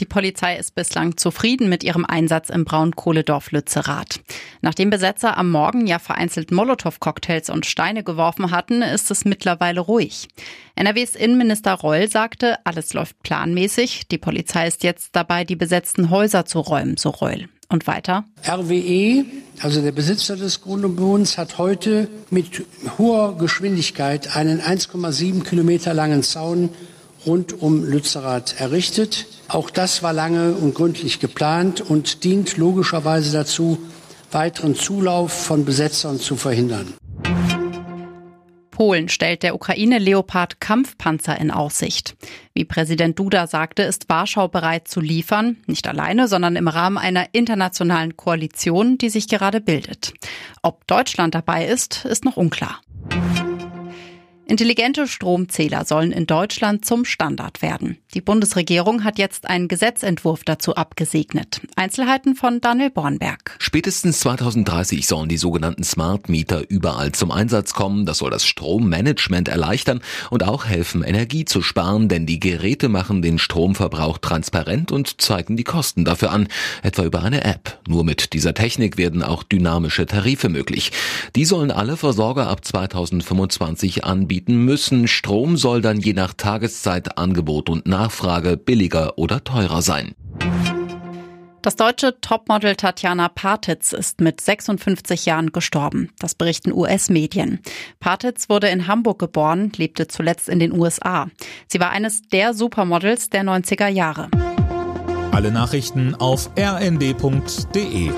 Die Polizei ist bislang zufrieden mit ihrem Einsatz im Braunkohledorf Lützerath. Nachdem Besetzer am Morgen ja vereinzelt Molotow-Cocktails und Steine geworfen hatten, ist es mittlerweile ruhig. NRWs Innenminister Reul sagte, alles läuft planmäßig. Die Polizei ist jetzt dabei, die besetzten Häuser zu räumen, so Reul. Und weiter? RWE, also der Besitzer des Grundbodens, hat heute mit hoher Geschwindigkeit einen 1,7 Kilometer langen Zaun rund um Lützerath errichtet. Auch das war lange und gründlich geplant und dient logischerweise dazu, weiteren Zulauf von Besetzern zu verhindern. Polen stellt der Ukraine Leopard Kampfpanzer in Aussicht. Wie Präsident Duda sagte, ist Warschau bereit zu liefern, nicht alleine, sondern im Rahmen einer internationalen Koalition, die sich gerade bildet. Ob Deutschland dabei ist, ist noch unklar. Intelligente Stromzähler sollen in Deutschland zum Standard werden. Die Bundesregierung hat jetzt einen Gesetzentwurf dazu abgesegnet. Einzelheiten von Daniel Bornberg. Spätestens 2030 sollen die sogenannten Smart Meter überall zum Einsatz kommen. Das soll das Strommanagement erleichtern und auch helfen, Energie zu sparen, denn die Geräte machen den Stromverbrauch transparent und zeigen die Kosten dafür an, etwa über eine App. Nur mit dieser Technik werden auch dynamische Tarife möglich. Die sollen alle Versorger ab 2025 anbieten anbieten müssen. Strom soll dann je nach Tageszeit, Angebot und Nachfrage billiger oder teurer sein. Das deutsche Topmodel Tatjana Partitz ist mit 56 Jahren gestorben. Das berichten US-Medien. Partitz wurde in Hamburg geboren, lebte zuletzt in den USA. Sie war eines der Supermodels der 90er Jahre. Alle Nachrichten auf rnd.de